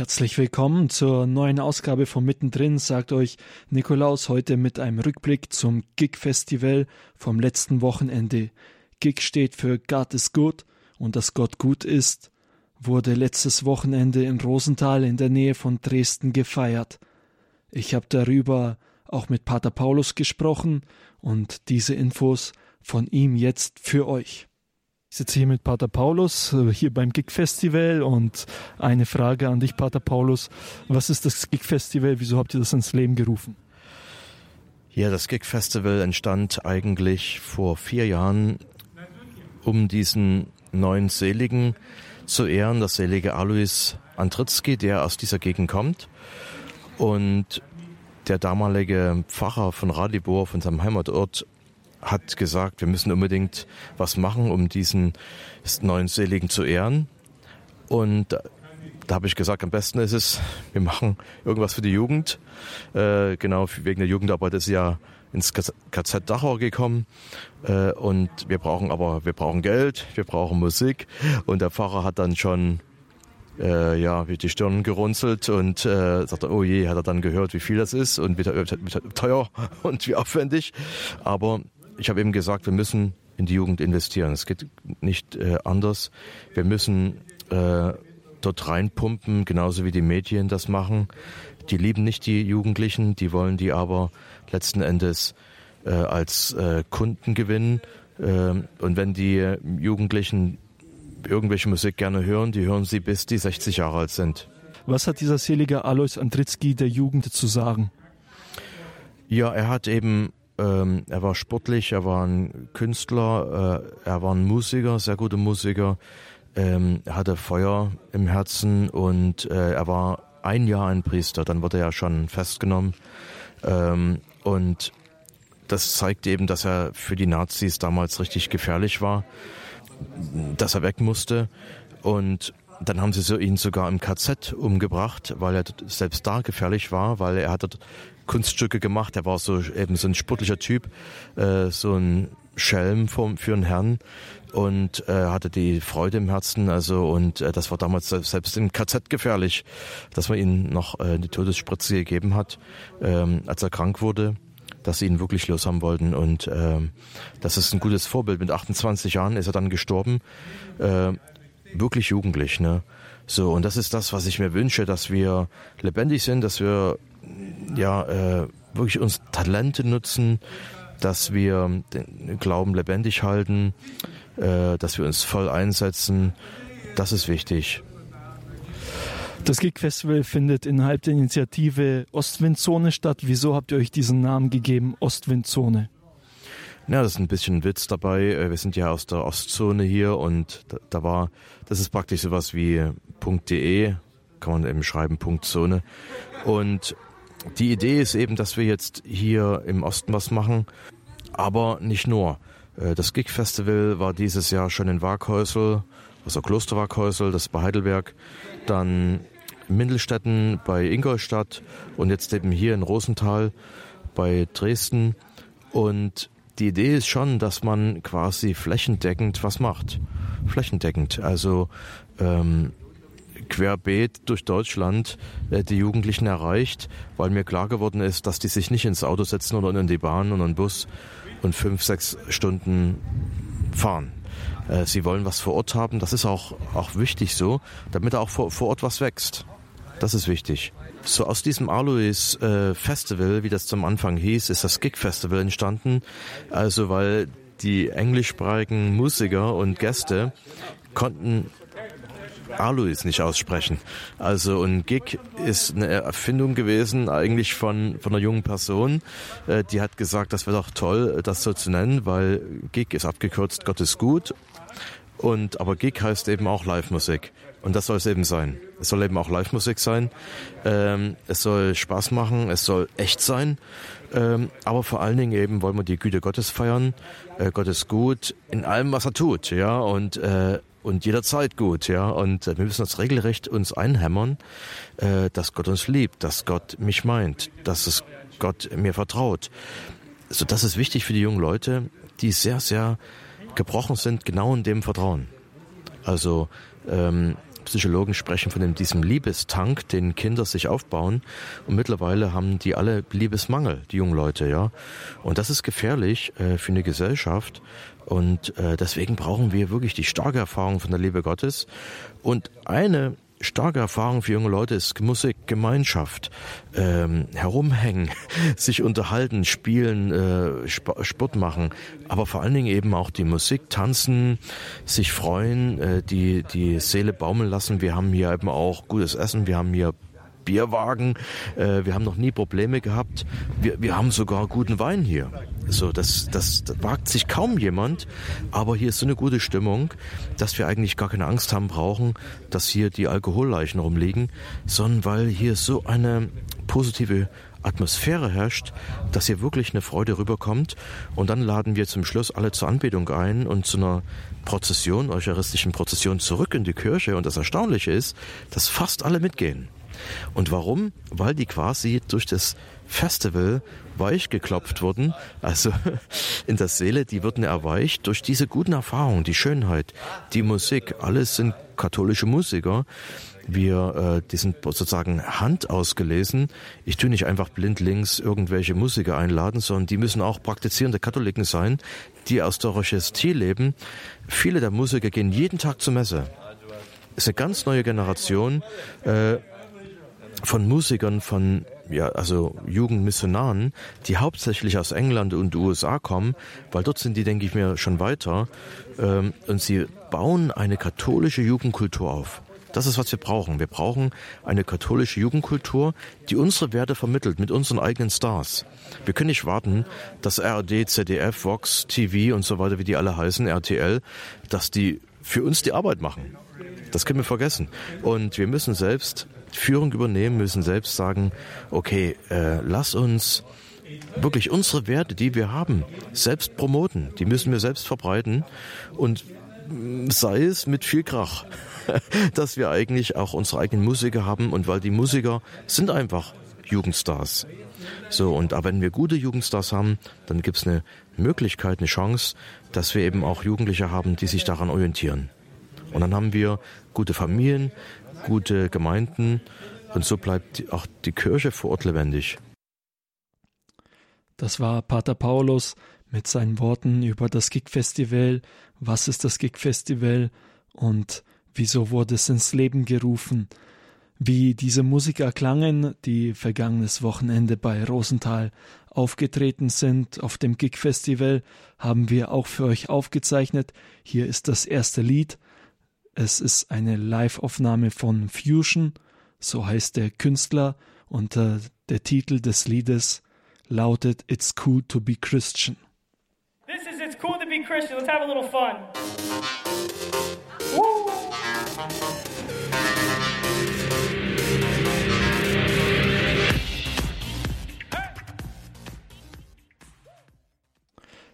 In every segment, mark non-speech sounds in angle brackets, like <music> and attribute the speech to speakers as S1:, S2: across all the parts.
S1: Herzlich willkommen zur neuen Ausgabe von Mittendrin, sagt euch Nikolaus heute mit einem Rückblick zum Gig Festival vom letzten Wochenende. Gig steht für God is Good und dass Gott gut ist, wurde letztes Wochenende in Rosenthal in der Nähe von Dresden gefeiert. Ich habe darüber auch mit Pater Paulus gesprochen und diese Infos von ihm jetzt für euch. Ich sitze hier mit Pater Paulus, äh, hier beim Gig Festival und eine Frage an dich, Pater Paulus. Was ist das Gig Festival? Wieso habt ihr das ins Leben gerufen?
S2: Ja, das Gig Festival entstand eigentlich vor vier Jahren, um diesen neuen Seligen zu ehren, das selige Alois Antritzky, der aus dieser Gegend kommt. Und der damalige Pfarrer von Radibor, von seinem Heimatort, hat gesagt, wir müssen unbedingt was machen, um diesen neuen Seligen zu ehren. Und da habe ich gesagt, am besten ist es, wir machen irgendwas für die Jugend. Äh, genau, wegen der Jugendarbeit ist ja ins KZ Dachau gekommen äh, und wir brauchen aber, wir brauchen Geld, wir brauchen Musik und der Pfarrer hat dann schon äh, ja, die Stirn gerunzelt und äh, sagte, oh je, hat er dann gehört, wie viel das ist und wie teuer <laughs> und wie aufwendig. Aber ich habe eben gesagt, wir müssen in die Jugend investieren. Es geht nicht äh, anders. Wir müssen äh, dort reinpumpen, genauso wie die Medien das machen. Die lieben nicht die Jugendlichen, die wollen die aber letzten Endes äh, als äh, Kunden gewinnen. Äh, und wenn die Jugendlichen irgendwelche Musik gerne hören, die hören sie bis die 60 Jahre alt sind.
S1: Was hat dieser selige Alois Andritzky der Jugend zu sagen?
S2: Ja, er hat eben ähm, er war sportlich, er war ein Künstler, äh, er war ein Musiker, sehr guter Musiker. Ähm, er hatte Feuer im Herzen und äh, er war ein Jahr ein Priester. Dann wurde er schon festgenommen. Ähm, und das zeigt eben, dass er für die Nazis damals richtig gefährlich war, dass er weg musste. Und dann haben sie so ihn sogar im KZ umgebracht, weil er selbst da gefährlich war, weil er hatte Kunststücke gemacht. Er war so eben so ein sportlicher Typ, äh, so ein Schelm vom, für einen Herrn und äh, hatte die Freude im Herzen. Also und äh, das war damals selbst im KZ gefährlich, dass man ihm noch äh, die Todesspritze gegeben hat, ähm, als er krank wurde dass sie ihn wirklich los haben wollten. Und äh, das ist ein gutes Vorbild. Mit 28 Jahren ist er dann gestorben. Äh, wirklich jugendlich, ne? So, und das ist das, was ich mir wünsche, dass wir lebendig sind, dass wir ja, äh, wirklich uns Talente nutzen, dass wir den Glauben lebendig halten, äh, dass wir uns voll einsetzen. Das ist wichtig.
S1: Das Gig Festival findet innerhalb der Initiative Ostwindzone statt. Wieso habt ihr euch diesen Namen gegeben, Ostwindzone?
S2: Ja, das ist ein bisschen Witz dabei. Äh, wir sind ja aus der Ostzone hier und da, war, das ist praktisch sowas wie .de, kann man eben schreiben, .zone. Und die Idee ist eben, dass wir jetzt hier im Osten was machen, aber nicht nur. Äh, das Gig Festival war dieses Jahr schon in Waghäusel, also Kloster Waghäusel, das bei Heidelberg, dann Mindelstetten bei Ingolstadt und jetzt eben hier in Rosenthal bei Dresden. Und die Idee ist schon, dass man quasi flächendeckend was macht. Flächendeckend. Also ähm, querbeet durch Deutschland äh, die Jugendlichen erreicht, weil mir klar geworden ist, dass die sich nicht ins Auto setzen oder in die Bahn oder in den Bus und fünf, sechs Stunden fahren. Äh, sie wollen was vor Ort haben. Das ist auch, auch wichtig so, damit auch vor, vor Ort was wächst. Das ist wichtig. So aus diesem Alois äh, Festival, wie das zum Anfang hieß, ist das Gig Festival entstanden. Also weil die englischsprachigen Musiker und Gäste konnten Alois nicht aussprechen. Also ein Gig ist eine Erfindung gewesen, eigentlich von, von einer jungen Person. Äh, die hat gesagt, das wäre doch toll, das so zu nennen, weil Gig ist abgekürzt, Gott ist gut. Und aber Gig heißt eben auch Live-Musik. Und das soll es eben sein. Es soll eben auch Live-Musik sein. Ähm, es soll Spaß machen, es soll echt sein. Ähm, aber vor allen Dingen eben wollen wir die Güte Gottes feiern. Äh, Gott ist gut in allem, was er tut, ja. Und äh, und jederzeit gut, ja. Und äh, wir müssen uns regelrecht uns einhämmern, äh, dass Gott uns liebt, dass Gott mich meint, dass es Gott mir vertraut. So, das ist wichtig für die jungen Leute, die sehr, sehr gebrochen sind, genau in dem Vertrauen. Also ähm, Psychologen sprechen von diesem Liebestank, den Kinder sich aufbauen. Und mittlerweile haben die alle Liebesmangel, die jungen Leute, ja. Und das ist gefährlich äh, für eine Gesellschaft. Und äh, deswegen brauchen wir wirklich die starke Erfahrung von der Liebe Gottes. Und eine starke Erfahrung für junge Leute ist Musik, Gemeinschaft, ähm, herumhängen, <laughs> sich unterhalten, spielen, äh, Sport machen, aber vor allen Dingen eben auch die Musik, tanzen, sich freuen, äh, die die Seele baumeln lassen. Wir haben hier eben auch gutes Essen, wir haben hier Bierwagen. Äh, wir haben noch nie Probleme gehabt. Wir, wir haben sogar guten Wein hier. So, das, das, das wagt sich kaum jemand. Aber hier ist so eine gute Stimmung, dass wir eigentlich gar keine Angst haben brauchen, dass hier die Alkoholleichen rumliegen, sondern weil hier so eine positive Atmosphäre herrscht, dass hier wirklich eine Freude rüberkommt. Und dann laden wir zum Schluss alle zur Anbetung ein und zu einer Prozession, eucharistischen Prozession zurück in die Kirche. Und das Erstaunliche ist, dass fast alle mitgehen. Und warum? Weil die quasi durch das Festival weich geklopft wurden, also <laughs> in der Seele, die wurden erweicht durch diese guten Erfahrungen, die Schönheit, die Musik. Alles sind katholische Musiker. Wir, äh, die sind sozusagen Hand ausgelesen. Ich tue nicht einfach blindlings irgendwelche Musiker einladen, sondern die müssen auch praktizierende Katholiken sein, die aus der Eucharistie leben. Viele der Musiker gehen jeden Tag zur Messe. Es ist eine ganz neue Generation. Äh, von Musikern, von ja, also Jugendmissionaren, die hauptsächlich aus England und USA kommen, weil dort sind die, denke ich mir, schon weiter. Ähm, und sie bauen eine katholische Jugendkultur auf. Das ist, was wir brauchen. Wir brauchen eine katholische Jugendkultur, die unsere Werte vermittelt mit unseren eigenen Stars. Wir können nicht warten, dass RD, ZDF, Vox, TV und so weiter, wie die alle heißen, RTL, dass die für uns die Arbeit machen. Das können wir vergessen. Und wir müssen selbst Führung übernehmen, müssen selbst sagen, okay, äh, lass uns wirklich unsere Werte, die wir haben, selbst promoten. Die müssen wir selbst verbreiten und sei es mit viel Krach, <laughs> dass wir eigentlich auch unsere eigenen Musiker haben und weil die Musiker sind einfach Jugendstars. So, und aber wenn wir gute Jugendstars haben, dann gibt es eine Möglichkeit, eine Chance, dass wir eben auch Jugendliche haben, die sich daran orientieren. Und dann haben wir gute Familien, gute Gemeinden und so bleibt auch die Kirche vor Ort lebendig.
S1: Das war Pater Paulus mit seinen Worten über das Gig-Festival. Was ist das Gig-Festival und wieso wurde es ins Leben gerufen? Wie diese Musiker klangen, die vergangenes Wochenende bei Rosenthal aufgetreten sind auf dem Gig-Festival, haben wir auch für euch aufgezeichnet. Hier ist das erste Lied es ist eine Live-Aufnahme von Fusion, so heißt der Künstler, und äh, der Titel des Liedes lautet It's Cool to Be Christian.
S3: This is It's Cool to Be Christian. Let's have a little fun. Woo!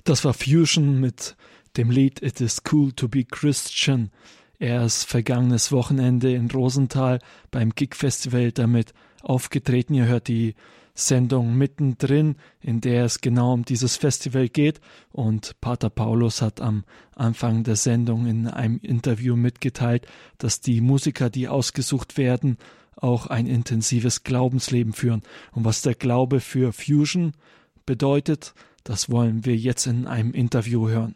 S1: Das war Fusion mit dem Lied It is Cool to Be Christian. Er ist vergangenes Wochenende in Rosenthal beim Gig Festival damit aufgetreten. Ihr hört die Sendung mittendrin, in der es genau um dieses Festival geht. Und Pater Paulus hat am Anfang der Sendung in einem Interview mitgeteilt, dass die Musiker, die ausgesucht werden, auch ein intensives Glaubensleben führen. Und was der Glaube für Fusion bedeutet, das wollen wir jetzt in einem Interview hören.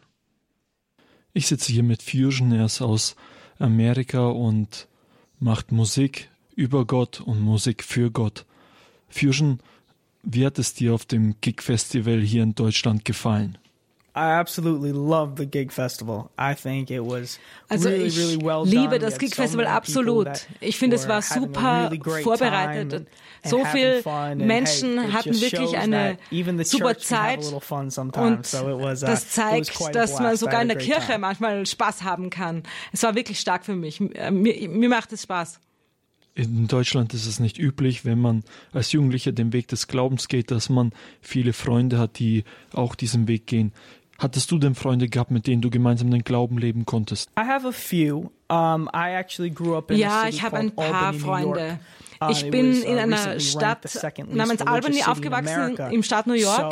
S1: Ich sitze hier mit Fusion, er ist aus Amerika und macht Musik über Gott und Musik für Gott. Fusion, wie hat es dir auf dem Gig Festival hier in Deutschland gefallen?
S4: I absolutely love the Gig Festival. I think it was
S5: also
S4: really,
S5: ich
S4: really well
S5: liebe
S4: done.
S5: das
S4: We
S5: Gig
S4: so
S5: Festival
S4: many
S5: absolut. Ich finde, es war super
S4: really
S5: vorbereitet.
S4: and-
S5: So
S4: and
S5: viel
S4: having fun and,
S5: Menschen
S4: hey,
S5: hatten wirklich eine super Zeit.
S4: little fun sometimes.
S5: Und
S4: So it was, uh,
S5: das
S4: it was
S5: zeigt, dass man sogar in der Kirche
S4: time.
S5: manchmal Spaß haben kann. Es war wirklich stark für mich. Mir, mir macht es Spaß.
S1: In Deutschland ist es nicht üblich, wenn man als Jugendlicher den Weg des Glaubens geht, dass man viele Freunde hat, die auch diesen Weg gehen. Hattest du denn Freunde gehabt, mit denen du gemeinsam den Glauben leben konntest?
S4: I have a few. Um, I actually grew up in
S5: Ja, ich habe ein paar
S4: Albany,
S5: Freunde.
S4: Uh,
S5: Ich bin
S4: uh,
S5: in einer Stadt namens Albany aufgewachsen, im Staat New York.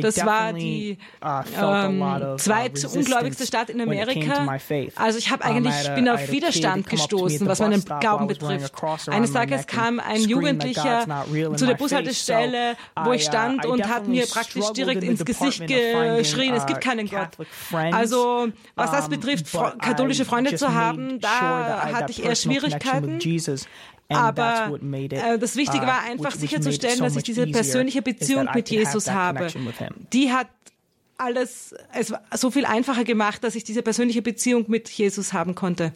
S5: Das war die
S4: uh,
S5: ähm, zweitunglläubigste Stadt in Amerika. Also ich habe eigentlich, bin auf Widerstand gestoßen,
S4: the
S5: was meinen Glauben betrifft. Eines Tages kam ein Jugendlicher zu der Bushaltestelle, wo ich stand und hat mir praktisch direkt ins Gesicht geschrien, es gibt keinen Gott. Also was das betrifft, katholische Freunde zu haben, da hatte ich eher Schwierigkeiten. Aber äh, das Wichtige
S4: uh,
S5: war einfach sicherzustellen, dass ich diese persönliche Beziehung mit Jesus habe. Die hat alles, es war so viel einfacher gemacht, dass ich diese persönliche Beziehung mit Jesus haben konnte.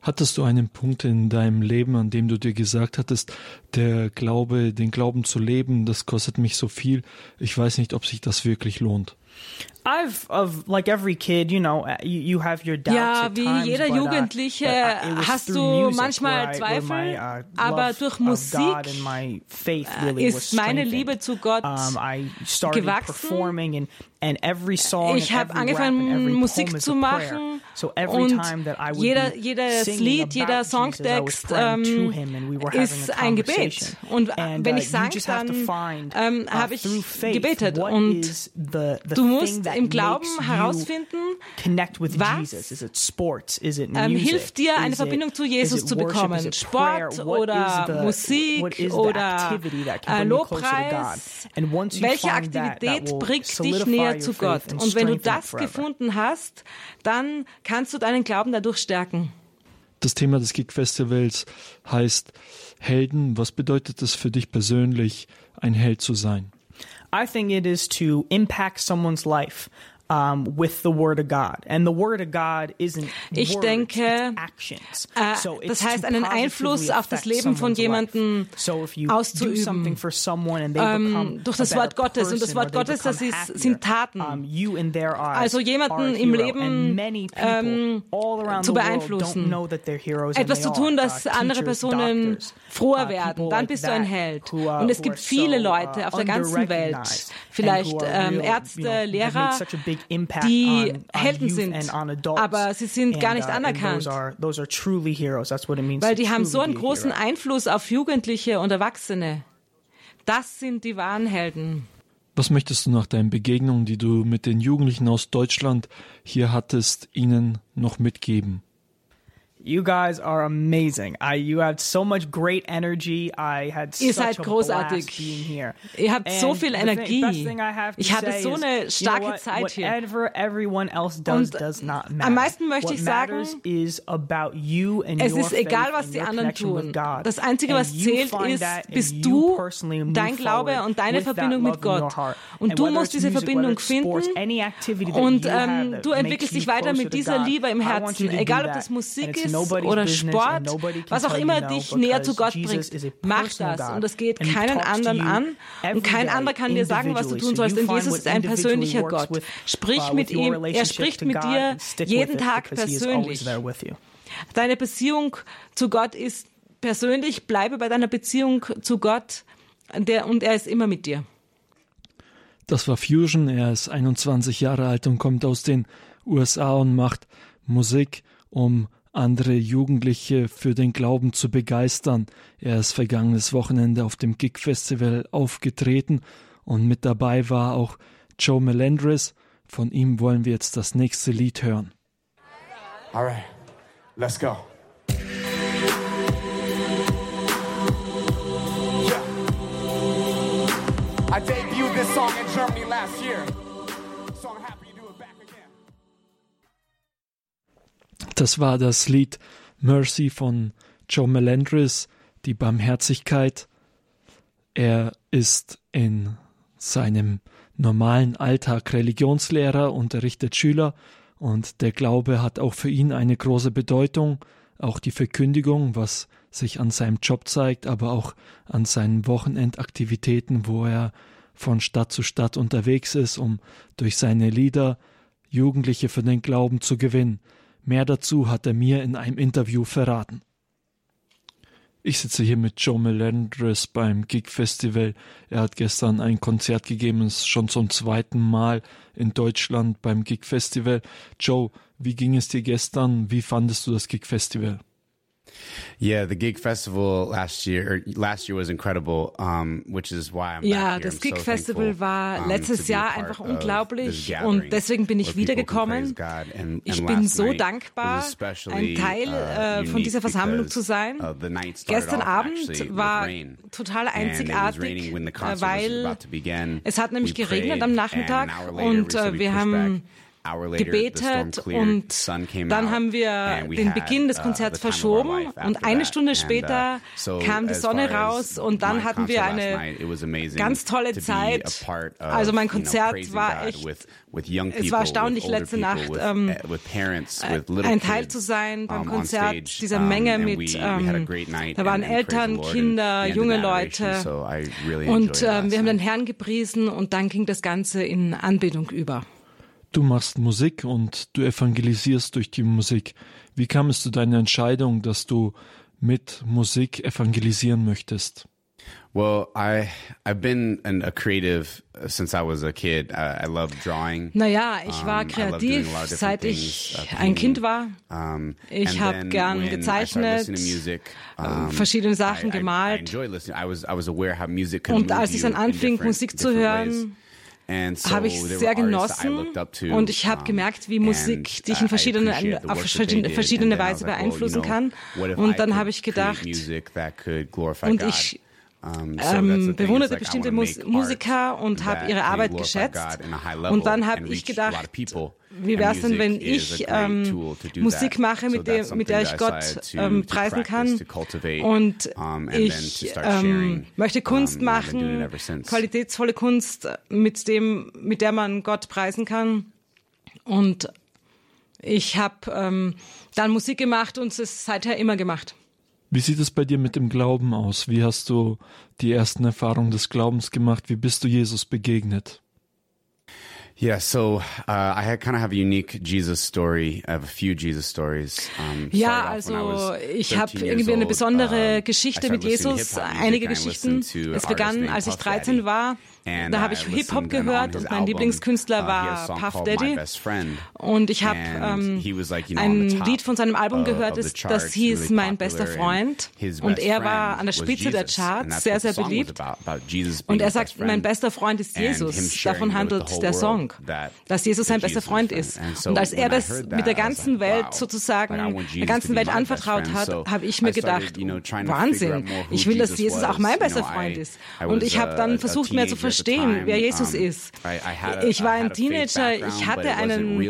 S1: Hattest du einen Punkt in deinem Leben, an dem du dir gesagt hattest, der Glaube, den Glauben zu leben, das kostet mich so viel, ich weiß nicht, ob sich das wirklich lohnt.
S4: I've of like every kid, you know, uh, you, you have your doubts
S5: Ja, wie
S4: times,
S5: jeder
S4: but, uh,
S5: Jugendliche
S4: but, uh,
S5: hast du
S4: music
S5: manchmal Zweifel,
S4: my, uh,
S5: aber durch Musik
S4: faith really
S5: ist meine. Liebe zu Gott
S4: um, I started
S5: gewachsen.
S4: performing and and every song
S5: Ich habe angefangen, Musik zu machen
S4: So
S5: und
S4: time that I would
S5: jeder, jedes Lied, jeder Songtext ähm,
S4: him and we were having
S5: ist
S4: a
S5: ein Gebet. Und
S4: And,
S5: wenn
S4: uh,
S5: ich sang, dann ähm, habe ich gebetet. Und
S4: the, the
S5: du musst im Glauben herausfinden,
S4: connect with
S5: was,
S4: Jesus? Is it sports? Is it
S5: ähm,
S4: music?
S5: hilft dir, eine
S4: Is it-
S5: Verbindung zu Jesus zu bekommen. Sport oder Musik oder äh? Lobpreis. Welche
S4: find that, that
S5: Aktivität bringt dich näher zu Gott? Und wenn du das gefunden hast, dann kannst du deinen Glauben dadurch stärken.
S1: Das Thema des Gig Festivals heißt Helden. Was bedeutet es für dich persönlich, ein Held zu sein?
S4: I think it is to impact someone's life um, with the Word of God. And the Word of God isn't
S5: Ich
S4: words,
S5: denke,
S4: actions.
S5: äh,
S4: so
S5: das heißt, einen Einfluss auf das Leben von jemandem
S4: so if you do
S5: auszuüben.
S4: something for someone and they
S5: Ähm,
S4: become
S5: durch das Wort Gottes. Und das Wort Gottes, das ist- sind Taten.
S4: um, you in their eyes
S5: Also jemanden im. Leben,
S4: and many people
S5: ähm,
S4: all around
S5: zu beeinflussen. Etwas zu tun,
S4: are.
S5: dass
S4: Uh,
S5: andere Personen
S4: doctors,
S5: froher
S4: uh,
S5: werden. Dann bist du ein Held.
S4: uh,
S5: Und es gibt viele Leute
S4: uh,
S5: auf der ganzen Welt, vielleicht ähm, Ärzte, Lehrer, die
S4: on- on
S5: Helden
S4: youth
S5: sind,
S4: and on adults.
S5: aber sie sind gar nicht
S4: uh,
S5: anerkannt.
S4: Those are, those are truly heroes. That's what it means
S5: Weil die haben so einen großen
S4: hero.
S5: Einfluss auf Jugendliche und Erwachsene. Das sind die wahren Helden.
S1: Was möchtest du nach deinen Begegnungen, die du mit den Jugendlichen aus Deutschland hier hattest, ihnen noch mitgeben?
S4: You guys are amazing. I, you had so much great energy. I had
S5: Ihr
S4: such
S5: seid
S4: a
S5: großartig.
S4: blast being here.
S5: Ihr habt so
S4: And
S5: viel
S4: the thing-
S5: Energie.
S4: thing I have to
S5: Ich hatte so
S4: is,
S5: eine
S4: you know
S5: starke
S4: what?
S5: Zeit hier.
S4: Whatever everyone else does does not
S5: am
S4: matter.
S5: meisten möchte
S4: What
S5: ich sagen,
S4: matters is about you and
S5: Es
S4: your
S5: ist egal, was die anderen tun. Das Einzige, was
S4: you
S5: zählt, ist, bist du, dein Glaube und deine Verbindung mit Gott. Und du musst diese Verbindung finden und ähm, du entwickelst dich weiter mit dieser Liebe im Herzen, egal ob das Musik ist oder Sport, was auch immer dich näher zu Gott bringt. Mach das
S4: God
S5: und es geht keinen anderen an und kein anderer kann dir sagen, was du tun
S4: So
S5: sollst, denn Jesus ist ein persönlicher Gott.
S4: with,
S5: Sprich
S4: uh,
S5: mit ihm, er
S4: relationship
S5: spricht mit dir jeden Tag
S4: because he is always
S5: persönlich.
S4: there with you.
S5: Deine Beziehung zu Gott ist persönlich, bleibe bei deiner Beziehung zu Gott der, und er ist immer mit dir.
S1: Das war Fusion, er ist 21 Jahre alt und kommt aus den USA und macht Musik, um andere Jugendliche für den Glauben zu begeistern. Er ist vergangenes Wochenende auf dem Gig Festival aufgetreten und mit dabei war auch Joe Melendres. Von ihm wollen wir jetzt das nächste Lied hören.
S6: All right, let's go. I debuted this song in Germany last year,
S1: Das war das Lied Mercy von Joe Melendres, die Barmherzigkeit. Er ist in seinem normalen Alltag Religionslehrer, unterrichtet Schüler und der Glaube hat auch für ihn eine große Bedeutung, auch die Verkündigung, was sich an seinem Job zeigt, aber auch an seinen Wochenendaktivitäten, wo er von Stadt zu Stadt unterwegs ist, um durch seine Lieder Jugendliche für den Glauben zu gewinnen. Mehr dazu hat er mir in einem Interview verraten. Ich sitze hier mit Joe Melendres beim Gig Festival. Er hat gestern ein Konzert gegeben, ist schon zum zweiten Mal in Deutschland beim Gig Festival. Joe, wie ging es dir gestern? Wie fandest du das Gig Festival?
S7: Yeah, the Gig Festival last year last year was incredible, um, which is why I'm
S5: Ja, das Gig
S7: so
S5: Festival war letztes
S7: um,
S5: Jahr einfach unglaublich und deswegen bin ich wiedergekommen.
S7: And,
S5: ich bin so dankbar, ein Teil
S7: uh,
S5: äh, von dieser Versammlung zu sein. Gestern Abend war total einzigartig, äh, weil es hat nämlich geregnet am Nachmittag und
S7: uh,
S5: wir haben gebetet und dann haben wir den Beginn des Konzerts verschoben und eine Stunde später kam die Sonne raus und dann hatten wir eine ganz tolle Zeit. Also mein Konzert war echt, es war erstaunlich letzte Nacht, ähm,
S7: äh,
S5: ein Teil zu sein beim Konzert dieser Menge mit, ähm, da waren Eltern, Kinder, junge Leute und
S7: ähm,
S5: wir haben den Herrn gepriesen und dann ging das Ganze in Anbetung über.
S1: Du machst Musik und du evangelisierst durch die Musik. Wie kam es zu deiner Entscheidung, dass du mit Musik evangelisieren möchtest?
S7: Well, I I've been an, a creative uh, since I was a kid. I, I love drawing.
S5: Naja, ich war
S7: um,
S5: kreativ, seit ich
S7: things,
S5: ein Kind war.
S7: Um,
S5: ich
S7: habe
S5: gern gezeichnet,
S7: music,
S5: äh,
S7: um,
S5: verschiedene Sachen gemalt. Und als ich dann anfing, Musik zu hören,
S7: so
S5: habe ich sehr genossen und ich habe gemerkt, wie Musik dich in verschiedene, auf verschiedene, verschiedene Weise beeinflussen kann. Und dann habe ich gedacht, und ich ähm, bewunderte bestimmte Musiker und habe ihre Arbeit geschätzt. Und dann habe ich gedacht, wie wäre es denn, wenn ich ähm, Musik mache, mit, der, mit der ich Gott ähm, preisen kann und ich ähm, möchte Kunst machen, qualitätsvolle Kunst, mit, dem, mit der man Gott preisen kann und ich habe ähm, dann Musik gemacht und es seither immer gemacht.
S1: Wie sieht es bei dir mit dem Glauben aus? Wie hast du die ersten Erfahrungen des Glaubens gemacht? Wie bist du Jesus begegnet?
S7: Yeah, so uh, I kind of have a unique Jesus story. I have a few Jesus stories. Um,
S5: ja, also ich habe irgendwie eine besondere Geschichte
S7: um,
S5: mit Jesus, einige Geschichten. Es begann, als ich 13 war. Da habe ich Hip-Hop gehört und mein Lieblingskünstler war Puff Daddy. Und ich habe ähm, ein Lied von seinem Album gehört,
S7: ist,
S5: das hieß Mein bester Freund. Und er war an der Spitze der Charts, sehr, sehr beliebt. Und er sagt, mein bester Freund ist Jesus. Davon handelt der Song, dass Jesus sein bester Freund ist. Und als er das mit der ganzen Welt sozusagen, der ganzen Welt anvertraut hat, habe ich mir gedacht, Wahnsinn, ich will, dass
S7: Jesus
S5: auch mein bester Freund ist. Und ich habe dann versucht, mehr zu verstehen,
S7: verstehen,
S5: wer Jesus ist. Ich war ein Teenager, ich hatte einen,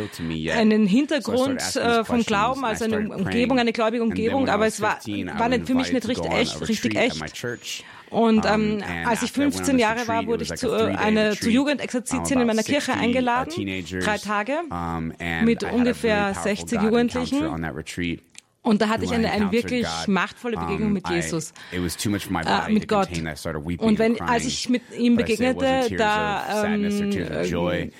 S5: einen Hintergrund äh, vom Glauben, also eine Umgebung, eine gläubige Umgebung, aber es war, war nicht für mich nicht richtig echt. Richtig echt. Und ähm, als ich 15 Jahre war, wurde ich zu, äh, zu Jugendexerzitien in meiner Kirche eingeladen, drei Tage, mit ungefähr 60 Jugendlichen. Und da hatte ich eine, eine wirklich machtvolle Begegnung mit Jesus, äh, mit Gott. Und wenn, als ich mit ihm begegnete, da, ähm,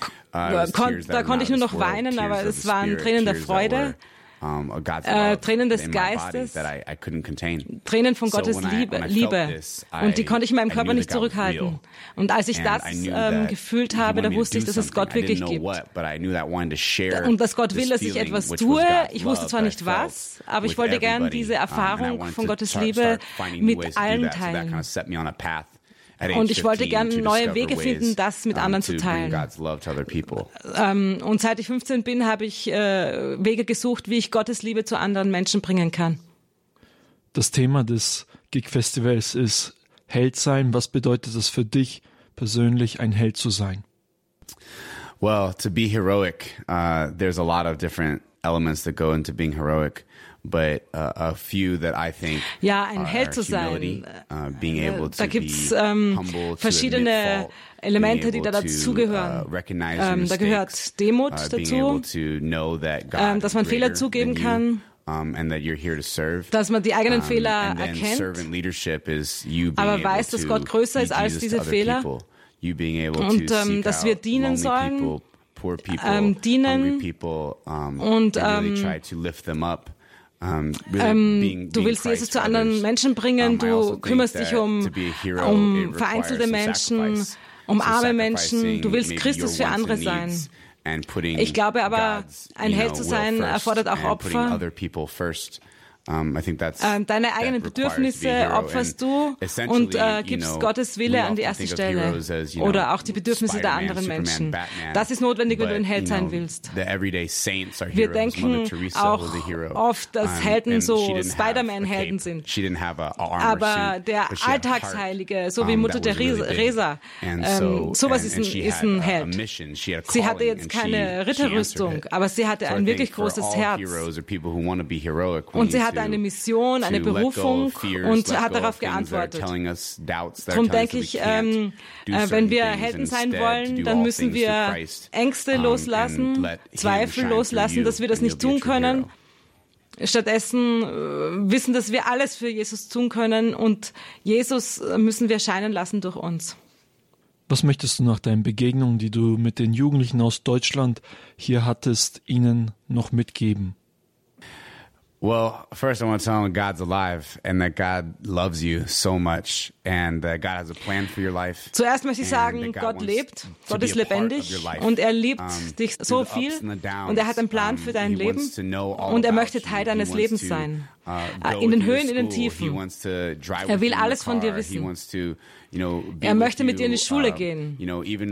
S5: kon da konnte ich nur noch weinen, aber es waren Tränen der Freude.
S7: Um,
S5: äh, Tränen des Geistes,
S7: I, I
S5: Tränen von
S7: so
S5: Gottes Liebe,
S7: I,
S5: Liebe.
S7: This,
S5: und die konnte ich in meinem Körper nicht zurückhalten. Und als ich
S7: And
S5: das ähm, gefühlt habe, da wusste ich, dass es Gott wirklich gibt.
S7: What,
S5: und dass Gott will, dass ich etwas tue. Ich wusste zwar nicht was, aber ich wollte
S7: gerne
S5: diese Erfahrung
S7: um,
S5: von Gottes Liebe mit allen
S7: teilen. So kind of
S5: und ich wollte
S7: gerne
S5: neue Wege finden, das mit anderen zu teilen. Ähm, und seit ich 15 bin, habe ich äh, Wege gesucht, wie ich Gottes Liebe zu anderen Menschen bringen kann.
S1: Das Thema des Gig-Festivals ist Held sein. Was bedeutet das für dich persönlich, ein Held zu sein?
S7: Well, to be heroic, uh, there's a lot of different elements that go into being heroic, but uh, a few that I think
S5: ja, ein Held zu
S7: humility, sein. Uh, being ne,
S5: able
S7: to
S5: da
S7: gibt's
S5: ähm, verschiedene Elemente, die da dazugehören.
S7: Uh,
S5: ähm, da gehört
S7: uh, Demut
S5: dazu, ähm, dass man Fehler zugeben kann.
S7: Um, and that you're here to serve.
S5: Dass man die eigenen Fehler
S7: um,
S5: erkennt. aber weiß, dass Gott größer ist als diese Fehler. Und ähm, dass wir dienen sollen.
S7: People, poor people,
S5: ähm, dienen
S7: people, um,
S5: und,
S7: really try to lift them up. Um, really
S5: Ähm,
S7: being,
S5: du willst Jesus zu anderen. Menschen bringen,
S7: Um,
S5: du
S7: also
S5: kümmerst dich um,
S7: hero,
S5: um vereinzelte Menschen, um
S7: So
S5: arme Menschen, du willst Christus für andere
S7: and
S5: sein. Ich glaube aber, ein Held zu sein erfordert auch Opfer.
S7: Um, I think that's,
S5: Ähm, deine eigenen Bedürfnisse opferst du und äh,
S7: you
S5: gibst
S7: know,
S5: Gottes Wille an die erste Stelle.
S7: as, you know,
S5: Oder auch die Bedürfnisse der anderen
S7: Superman,
S5: Menschen.
S7: Batman.
S5: Das ist notwendig, wenn du ein Held
S7: you
S5: sein willst.
S7: The everyday saints are
S5: Wir denken auch oft, dass
S7: Um,
S5: Helden
S7: and
S5: so Spider-Man-Helden sind. Aber
S7: suit,
S5: der
S7: heart,
S5: Alltagsheilige, so wie
S7: um,
S5: Mutter Teresa.
S7: And
S5: ähm,
S7: so-
S5: sowas
S7: and-
S5: ist
S7: and
S5: ist
S7: had
S5: ein Held.
S7: mission. She had a
S5: Sie hatte jetzt keine Ritterrüstung,
S7: it.
S5: aber sie hatte ein wirklich großes Herz. Und sie
S7: need to-
S5: eine Mission, eine Berufung und hat darauf geantwortet. Darum denke ich, ähm, äh, wenn wir Helden sein wollen, dann müssen wir Ängste loslassen, Zweifel loslassen,
S7: you,
S5: dass wir das nicht tun können. Stattdessen äh, wissen, dass wir alles für Jesus tun können und Jesus äh, müssen wir scheinen lassen durch uns.
S1: Was möchtest du nach deinen Begegnungen, die du mit den Jugendlichen aus Deutschland hier hattest, ihnen noch mitgeben?
S7: Well, first I want to tell them God's alive and that God loves you so much and that God has a plan for your life.
S5: Zuerst möchte ich sagen, Gott lebt, Gott ist lebendig und er liebt
S7: Um,
S5: dich so viel und er hat einen Plan
S7: um,
S5: für dein
S7: he
S5: Leben und er möchte. Teil deines Lebens
S7: to,
S5: sein.
S7: uh, go
S5: in den Höhen, in den Tiefen. Er will alles von dir wissen. Er möchte mit dir in die Schule
S7: uh,
S5: gehen.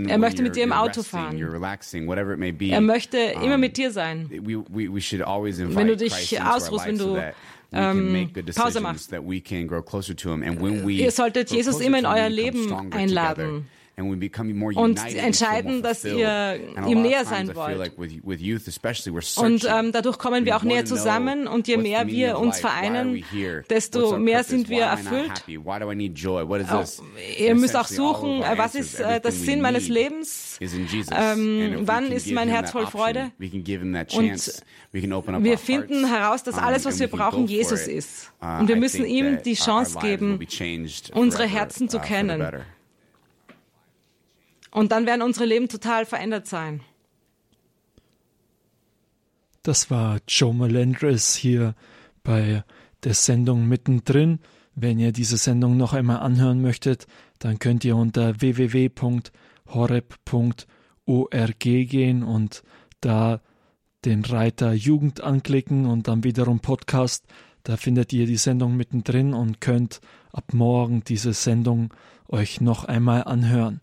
S5: Er möchte mit dir im Auto fahren. Er möchte immer
S7: Um,
S5: mit dir sein. Wenn du dich ausruhst, wenn du, ähm, Pause
S7: decisions,
S5: machst.
S7: that we can grow closer to him. And when we
S5: Ihr solltet Jesus immer in euer Leben einladen.
S7: Together. And we become more
S5: Und entscheiden, dass ihr ihm näher sein wollt. Und ähm, dadurch kommen wir auch näher zusammen und je mehr wir uns vereinen, desto mehr sind wir erfüllt.
S7: happy? Why do I need joy? What is
S5: Auch,
S7: this?
S5: ihr müsst auch suchen, was ist äh, das Sinn meines Lebens? Ähm, wann ist
S7: give
S5: mein Herz voll Freude? Und Wir finden heraus, dass alles, was wir brauchen, Jesus ist.
S7: Uh,
S5: Und wir müssen ihm die Chance geben, unsere Herzen zu
S7: uh,
S5: kennen. Und dann werden unsere Leben total verändert sein.
S1: Das war Joe Melendres hier bei der Sendung mittendrin. Wenn ihr diese Sendung noch einmal anhören möchtet, dann könnt ihr unter www.horeb.org gehen und da den Reiter Jugend anklicken und dann wiederum Podcast. Da findet ihr die Sendung mittendrin und könnt ab morgen diese Sendung euch noch einmal anhören.